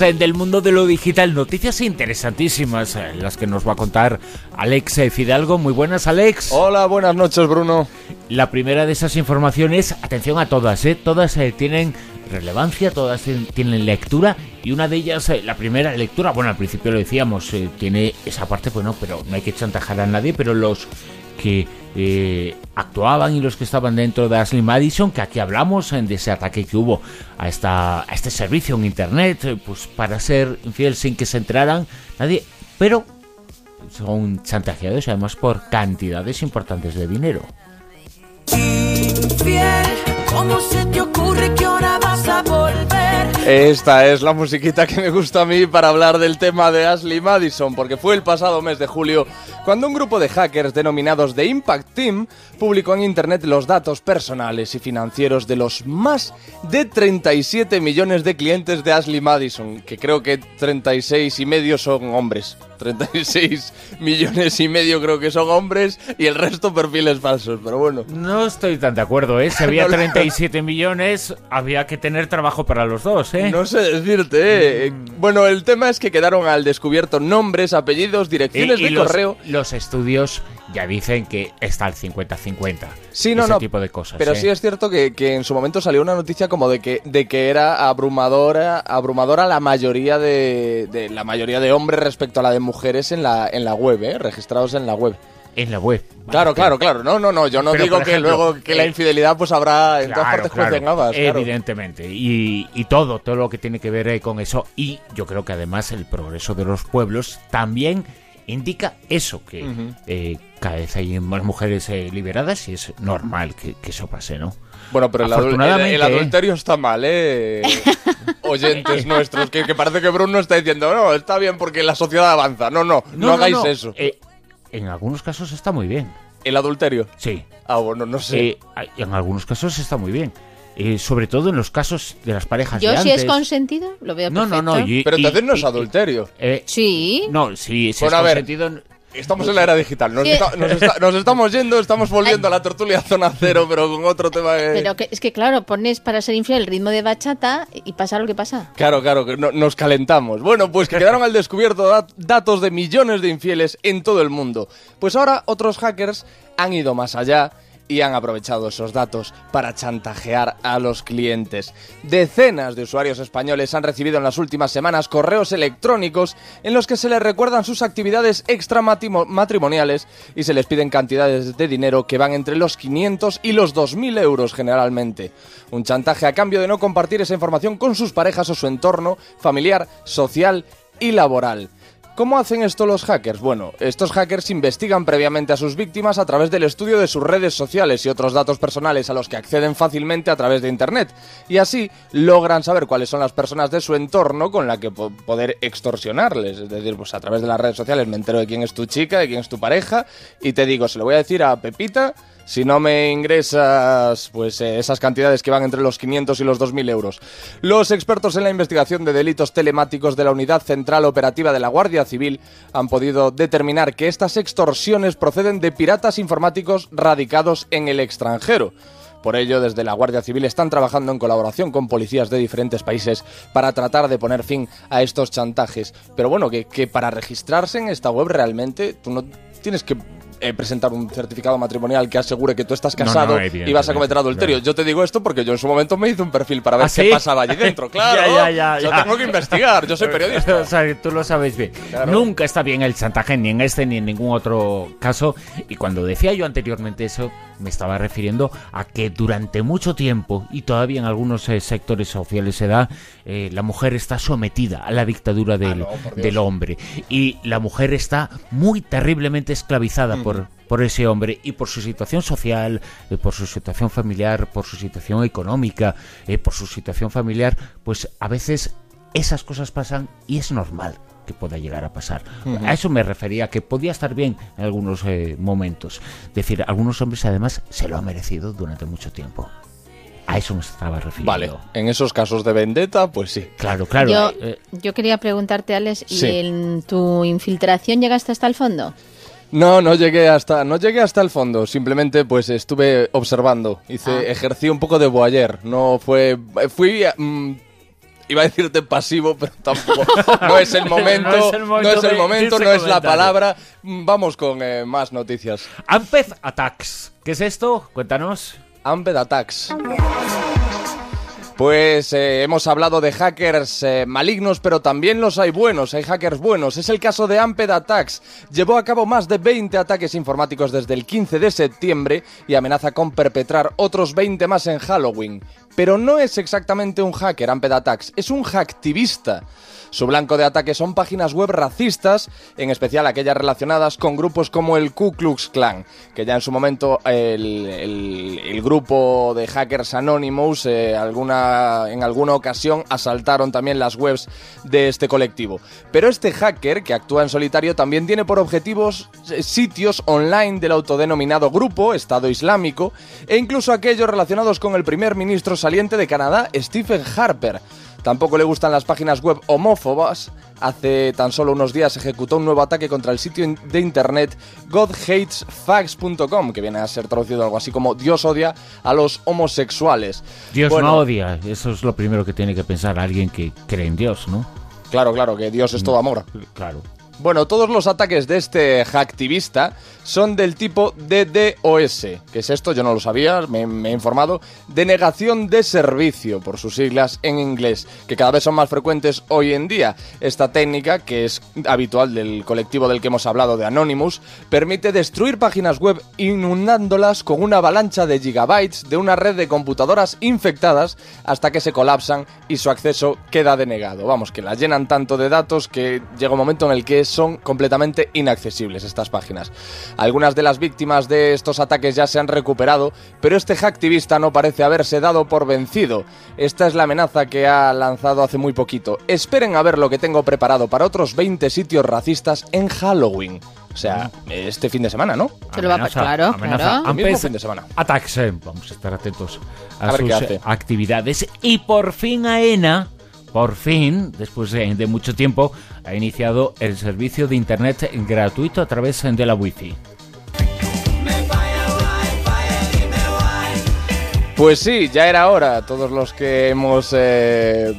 del mundo de lo digital, noticias interesantísimas, eh, las que nos va a contar Alex Fidalgo. Muy buenas, Alex. Hola, buenas noches, Bruno. La primera de esas informaciones, atención a todas, ¿eh? todas eh, tienen relevancia, todas tienen lectura y una de ellas, eh, la primera lectura, bueno, al principio lo decíamos, tiene esa parte, bueno, pero no hay que chantajar a nadie, pero los que eh, actuaban y los que estaban dentro de Ashley Madison, que aquí hablamos de ese ataque que hubo a, esta, a este servicio en Internet, eh, pues para ser infiel sin que se enteraran nadie, pero son chantajeados además por cantidades importantes de dinero. ¿cómo se te ocurre que Esta es la musiquita que me gusta a mí para hablar del tema de Ashley Madison, porque fue el pasado mes de julio cuando un grupo de hackers denominados The Impact Team publicó en Internet los datos personales y financieros de los más de 37 millones de clientes de Ashley Madison, que creo que 36 y medio son hombres. 36 millones y medio creo que son hombres y el resto perfiles falsos, pero bueno. No estoy tan de acuerdo, ¿eh? Si había 37 millones, había que tener trabajo para los dos, ¿eh? No sé decirte, ¿eh? Mm. Bueno, el tema es que quedaron al descubierto nombres, apellidos, direcciones de correo los estudios ya dicen que está al 50-50. Sí, no, ese no. tipo de cosas. Pero ¿eh? sí es cierto que, en su momento salió una noticia como de que, de que era abrumadora, abrumadora la mayoría de, la mayoría de hombres respecto a la de mujeres en la, en la web, ¿eh? registrados en la web. En la web. Claro, claro, claro. No, no, no. Yo no digo que luego que la eh, infidelidad pues habrá en todas partes claro, Evidentemente. Y, y, todo, todo lo que tiene que ver eh, con eso. Y yo creo que además el progreso de los pueblos también indica eso, que eh, cada vez hay más mujeres eh, liberadas y es normal que, eso pase, ¿no? Bueno, pero el, adulterio está mal, ¿eh? Oyentes nuestros, que, parece que Bruno está diciendo, no, está bien porque la sociedad avanza. No, no, no, hagáis eso. Eh, en algunos casos está muy bien. ¿El adulterio? Sí. Ah, bueno, no sé. en algunos casos está muy bien. Sobre todo en los casos de las parejas Yo, si es consentido, lo veo perfecto. No, no, no. Pero entonces no es adulterio. sí. No, sí, si es consentido... Estamos en la era digital, nos, estamos yendo, estamos volviendo a la tertulia zona cero, pero con otro tema Pero que, es que claro, pones para ser infiel el ritmo de bachata y pasa lo que pasa. Claro, claro, que nos calentamos. Bueno, pues quedaron al descubierto datos de millones de infieles en todo el mundo. Pues ahora otros hackers han ido más allá y han aprovechado esos datos para chantajear a los clientes. Decenas de usuarios españoles han recibido en las últimas semanas correos electrónicos en los que se les recuerdan sus actividades extramatrimoniales y se les piden cantidades de dinero que van entre los 500 y los 2.000 euros generalmente. Un chantaje a cambio de no compartir esa información con sus parejas o su entorno familiar, social y laboral. ¿Cómo hacen esto los hackers? Bueno, estos hackers investigan previamente a sus víctimas a través del estudio de sus redes sociales y otros datos personales a los que acceden fácilmente a través de Internet. Y así logran saber cuáles son las personas de su entorno con la que poder extorsionarles. Es decir, pues a través de las redes sociales me entero de quién es tu chica, de quién es tu pareja y te digo, se lo voy a decir a Pepita si no me ingresas pues eh, esas cantidades que van entre los 500 y los 2.000 euros. Los expertos en la investigación de delitos telemáticos de la Unidad Central Operativa de la Guardia Civil han podido determinar que estas extorsiones proceden de piratas informáticos radicados en el extranjero. Por ello, desde la Guardia Civil están trabajando en colaboración con policías de diferentes países para tratar de poner fin a estos chantajes. Pero bueno, que, que para registrarse en esta web realmente tú no tienes que eh, presentar un certificado matrimonial que asegure que tú estás casado y vas a cometer adulterio. Yo te digo esto porque yo en su momento me hice un perfil para ver ¿Ah, qué pasaba allí dentro. Claro, yo tengo que investigar, yo soy periodista. o sea, tú lo sabes bien. Nunca está bien el chantaje ni en este ni en ningún otro caso. Y cuando decía yo anteriormente eso, me estaba refiriendo a que durante mucho tiempo, y todavía en algunos eh, sectores sociales se da, eh, la mujer está sometida a la dictadura del, ah, del hombre. Y la mujer está muy terriblemente esclavizada por por, ese hombre y por su situación social, eh, por su situación familiar, por su situación económica, por su situación familiar, pues a veces esas cosas pasan y es normal que pueda llegar a pasar. A eso me refería, que podía estar bien en algunos eh, momentos. Es decir, algunos hombres además se lo han merecido durante mucho tiempo. A eso me estaba refiriendo. Vale, en esos casos de vendetta, pues sí. Claro, claro. Yo, yo quería preguntarte, Alex, ¿y en tu infiltración llegaste hasta el fondo? No, no llegué hasta, no llegué hasta el fondo. Simplemente, pues estuve observando. Hice, ah. ejercí un poco de voyeur. No fue, fui, mm, Iba a decirte pasivo, pero tampoco. No es el momento, no es el momento, no es, la palabra. Vamos con eh, más noticias. Amped Attacks. ¿Qué es esto? Cuéntanos. Amped Attacks. Pues eh, hemos hablado de hackers eh, malignos, pero también los hay buenos, hay hackers buenos. Es el caso de Amped Attacks. Llevó a cabo más de 20 ataques informáticos desde el 15 de septiembre y amenaza con perpetrar otros 20 más en Halloween. Pero no es exactamente un hacker, Amped Attacks, es un hacktivista. Su blanco de ataque son páginas web racistas, en especial aquellas relacionadas con grupos como el Ku Klux Klan, que ya en su momento el, grupo de hackers Anonymous eh, alguna, en alguna ocasión asaltaron también las webs de este colectivo. Pero este hacker, que actúa en solitario, también tiene por objetivos eh, sitios online del autodenominado grupo Estado Islámico e incluso aquellos relacionados con el primer ministro saliente de Canadá, Stephen Harper. Tampoco le gustan las páginas web homófobas. Hace tan solo unos días ejecutó un nuevo ataque contra el sitio de internet godhatesfacts.com, que viene a ser traducido algo así como Dios odia a los homosexuales. Dios no odia, eso es lo primero que tiene que pensar alguien que cree en Dios, ¿no? Claro, claro, que Dios es todo amor. Claro. Bueno, todos los ataques de este hacktivista son del tipo DDoS. ¿Qué es esto? Yo no lo sabía, me, he informado. Denegación de servicio, por sus siglas en inglés, que cada vez son más frecuentes hoy en día. Esta técnica, que es habitual del colectivo del que hemos hablado de Anonymous, permite destruir páginas web inundándolas con una avalancha de gigabytes de una red de computadoras infectadas hasta que se colapsan y su acceso queda denegado. Vamos, que las llenan tanto de datos que llega un momento en el que son completamente inaccesibles estas páginas. Algunas de las víctimas de estos ataques ya se han recuperado, pero este hacktivista no parece haberse dado por vencido. Esta es la amenaza que ha lanzado hace muy poquito. Esperen a ver lo que tengo preparado para otros 20 sitios racistas en Halloween. O sea, este fin de semana, ¿no? Se lo va a pasar, claro. Amenaza. claro. fin de semana. Attacks, vamos a estar atentos a, sus actividades. Y por fin AENA por fin, después de, mucho tiempo, ha iniciado el servicio de Internet gratuito a través de la Wi-Fi. Pues sí, ya era hora. Todos los que hemos eh,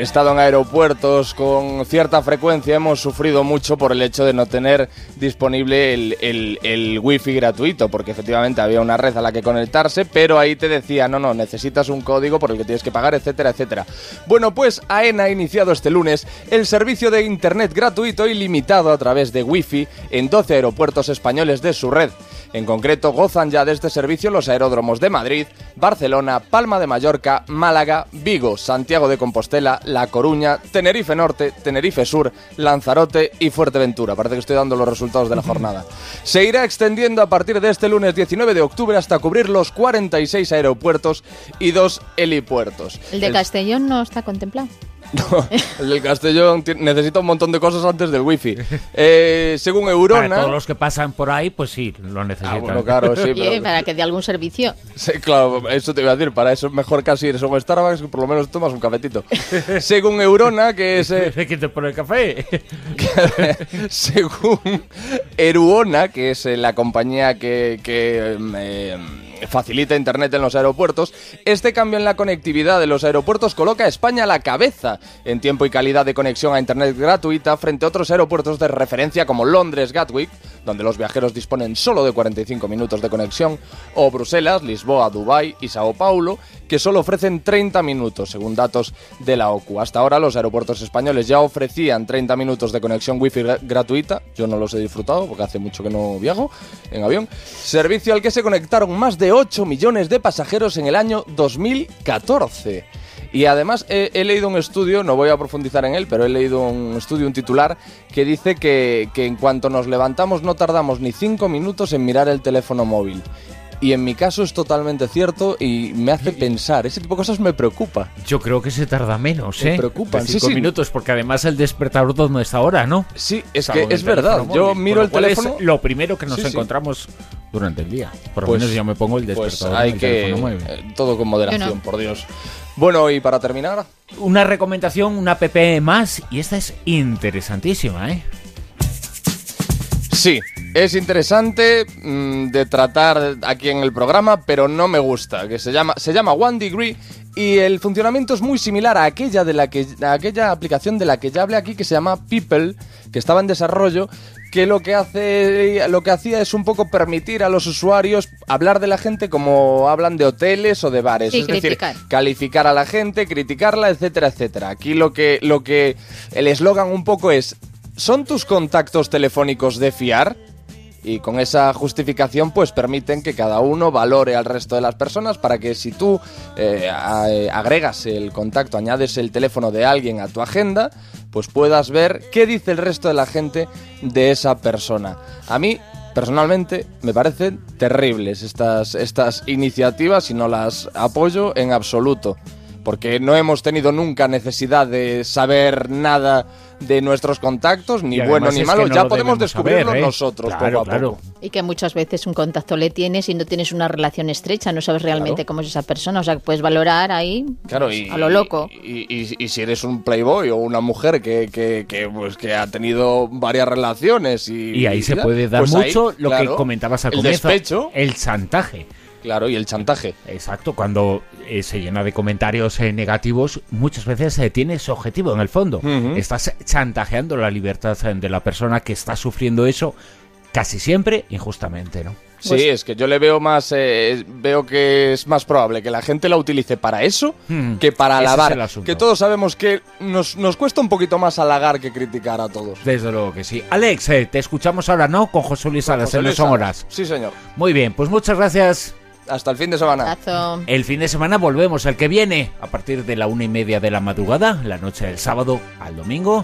estado en aeropuertos con cierta frecuencia hemos sufrido mucho por el hecho de no tener disponible el, el, wifi gratuito, porque efectivamente había una red a la que conectarse, pero ahí te decía, no, no, necesitas un código por el que tienes que pagar, etcétera, etcétera. Bueno, pues AENA ha iniciado este lunes el servicio de Internet gratuito y limitado a través de wifi en 12 aeropuertos españoles de su red. En concreto, gozan ya de este servicio los aeródromos de Madrid, Barcelona, Palma de Mallorca, Málaga, Vigo, Santiago de Compostela, La Coruña, Tenerife Norte, Tenerife Sur, Lanzarote y Fuerteventura. Parece que estoy dando los resultados de la jornada. Se irá extendiendo a partir de este lunes 19 de octubre hasta cubrir los 46 aeropuertos y dos helipuertos. ¿El de Castellón no está contemplado? No, el del Castellón necesita un montón de cosas antes del wifi. Eh, según Eurona... Para todos los que pasan por ahí, pues sí, lo necesitan. Ah, bueno, claro, sí, pero... Para que dé algún servicio. Sí, claro, eso te iba a decir. Para eso es mejor casi ir a un Starbucks que por lo menos tomas un cafetito. según Eurona, que es... Eh... ¿Quién te pone el café? según Eruona, que es eh, la compañía que... que eh, facilita Internet en los aeropuertos, este cambio en la conectividad de los aeropuertos coloca a España a la cabeza en tiempo y calidad de conexión a Internet gratuita frente a otros aeropuertos de referencia como Londres Gatwick, donde los viajeros disponen solo de 45 minutos de conexión, o Bruselas, Lisboa, Dubái y Sao Paulo, que solo ofrecen 30 minutos, según datos de la OCU. Hasta ahora los aeropuertos españoles ya ofrecían 30 minutos de conexión wifi gratuita, yo no los he disfrutado porque hace mucho que no viajo en avión, servicio al que se conectaron más de 8 millones de pasajeros en el año 2014. Y además he, leído un estudio, no voy a profundizar en él, pero he leído un estudio, un titular, que dice que, que en cuanto nos levantamos no tardamos ni 5 minutos en mirar el teléfono móvil. Y en mi caso es totalmente cierto y me hace pensar. Ese tipo de cosas me preocupa. Yo creo que se tarda menos, ¿eh? Me preocupan. Cinco minutos, porque además el despertador no está ahora, ¿no? Sí, es que es verdad. Yo miro el teléfono. Es lo primero que nos encontramos durante el día. Por lo pues menos yo me pongo el pues despertador. hay que. Eh, todo con moderación, por Dios. Bueno, y para terminar. Una recomendación, una app más, y esta es interesantísima, ¿eh? Sí, es interesante mm, de tratar aquí en el programa, pero no me gusta. Que se llama, se llama One Degree Y el funcionamiento es muy similar a aquella, de la que, a aquella aplicación de la que ya hablé aquí que se llama People, que estaba en desarrollo, que lo que hace lo que hacía es un poco permitir a los usuarios hablar de la gente como hablan de hoteles o de bares, Sí, es criticar. decir, calificar a la gente, criticarla, etcétera, etcétera. Aquí lo que lo que el eslogan un poco es ¿son tus contactos telefónicos de fiar? Y con esa justificación, pues permiten que cada uno valore al resto de las personas para que si tú eh, eh, agregas el contacto, añades el teléfono de alguien a tu agenda, pues puedas ver qué dice el resto de la gente de esa persona. A mí, personalmente, me parecen terribles estas, estas iniciativas y no las apoyo en absoluto. Porque no hemos tenido nunca necesidad de saber nada de nuestros contactos, ni bueno ni malo, no ya podemos descubrirlo saber, ¿eh? nosotros Claro, poco a claro. poco. Y que muchas veces un contacto le tienes y no tienes una relación estrecha, no sabes realmente Claro. cómo es esa persona, o sea, que puedes valorar ahí Claro, pues, y, a lo loco. Y, y- y si eres un playboy o una mujer que, que, que, pues, que ha tenido varias relaciones y... Y ahí se ya, puede dar pues ahí, mucho lo que comentabas al el comienzo. despecho, El chantaje. Claro, y el chantaje. Exacto, cuando eh, se llena de comentarios eh, negativos, muchas veces eh, tiene ese objetivo en el fondo. Estás chantajeando la libertad eh, de la persona que está sufriendo eso casi siempre injustamente, ¿no? Sí, Pues- es que yo le veo más, eh, veo que es más probable que la gente la utilice para eso Hmm, que para es alabar. el asunto. que todos sabemos que nos, nos cuesta un poquito más halagar que criticar a todos. Desde luego que sí. Alex, eh, te escuchamos ahora, ¿no? Con José Luis Salas en Salas. Horas. Sí, señor. Muy bien, pues muchas gracias. Hasta el fin de semana. El fin de semana volvemos, el que viene, a partir de la una y media de la madrugada, la noche del sábado al domingo.